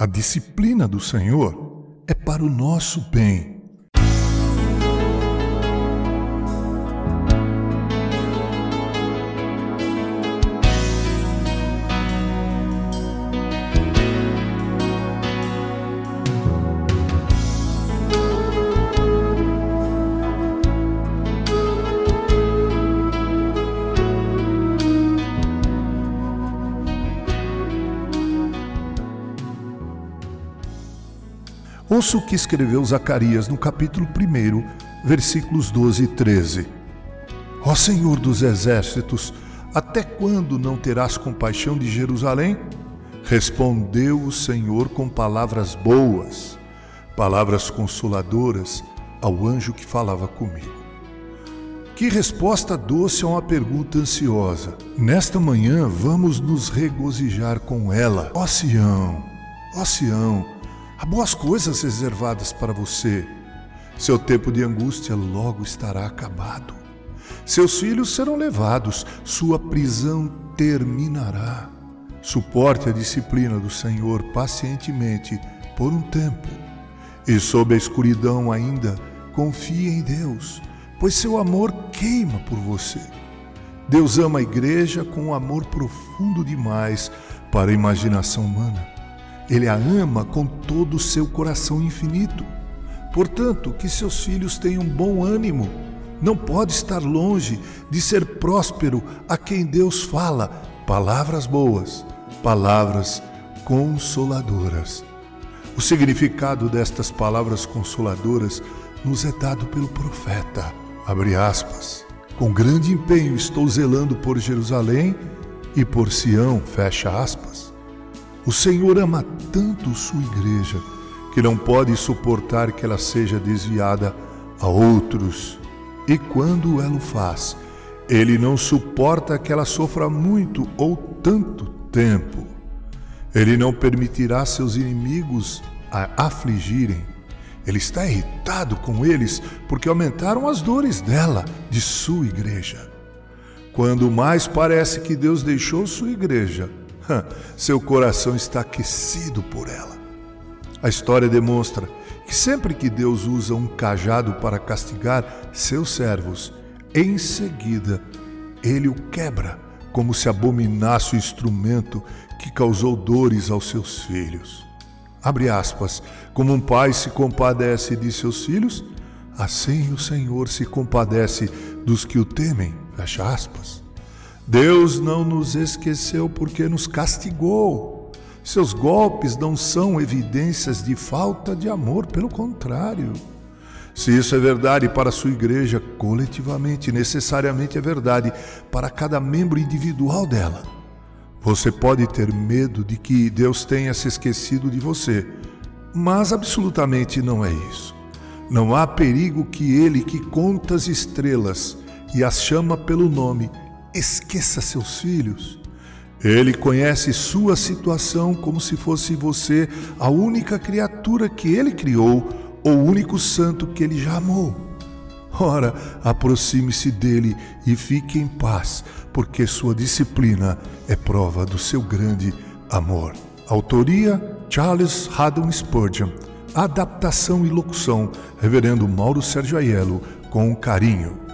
A disciplina do Senhor é para o nosso bem. Ouça o que escreveu Zacarias no capítulo 1, versículos 12 e 13. Ó Senhor dos exércitos, até quando não terás compaixão de Jerusalém? Respondeu o Senhor com palavras boas, palavras consoladoras ao anjo que falava comigo. Que resposta doce a uma pergunta ansiosa. Nesta manhã vamos nos regozijar com ela. Ó Sião, ó Sião, Há boas coisas reservadas para você. Seu tempo de angústia logo estará acabado. Seus filhos serão levados, sua prisão terminará. Suporte a disciplina do Senhor pacientemente por um tempo. E sob a escuridão ainda, confie em Deus, pois seu amor queima por você. Deus ama a igreja com um amor profundo demais para a imaginação humana. Ele a ama com todo o seu coração infinito. Portanto, que seus filhos tenham bom ânimo. Não pode estar longe de ser próspero a quem Deus fala palavras boas, palavras consoladoras. O significado destas palavras consoladoras nos é dado pelo profeta. Abre aspas. Com grande empenho estou zelando por Jerusalém e por Sião, fecha aspas. O Senhor ama tanto sua igreja que não pode suportar que ela seja desviada a outros. E quando ela o faz, ele não suporta que ela sofra muito ou tanto tempo. Ele não permitirá seus inimigos a afligirem. Ele está irritado com eles porque aumentaram as dores dela, de sua igreja. Quando mais parece que Deus deixou sua igreja, seu coração está aquecido por ela. A história demonstra que sempre que Deus usa um cajado para castigar seus servos, em seguida ele o quebra, como se abominasse o instrumento que causou dores aos seus filhos. Abre aspas, como um pai se compadece de seus filhos, assim o Senhor se compadece dos que o temem. Fecha aspas. Deus não nos esqueceu porque nos castigou. Seus golpes não são evidências de falta de amor, pelo contrário. Se isso é verdade para a sua igreja, coletivamente, necessariamente é verdade para cada membro individual dela. Você pode ter medo de que Deus tenha se esquecido de você, mas absolutamente não é isso. Não há perigo que Ele, que conta as estrelas e as chama pelo nome, esqueça seus filhos. Ele conhece sua situação como se fosse você a única criatura que ele criou ou o único santo que ele já amou. Ora, aproxime-se dele e fique em paz, porque sua disciplina é prova do seu grande amor. Autoria: Charles Haddon Spurgeon. Adaptação e locução: Reverendo Mauro Sérgio Aiello, com carinho.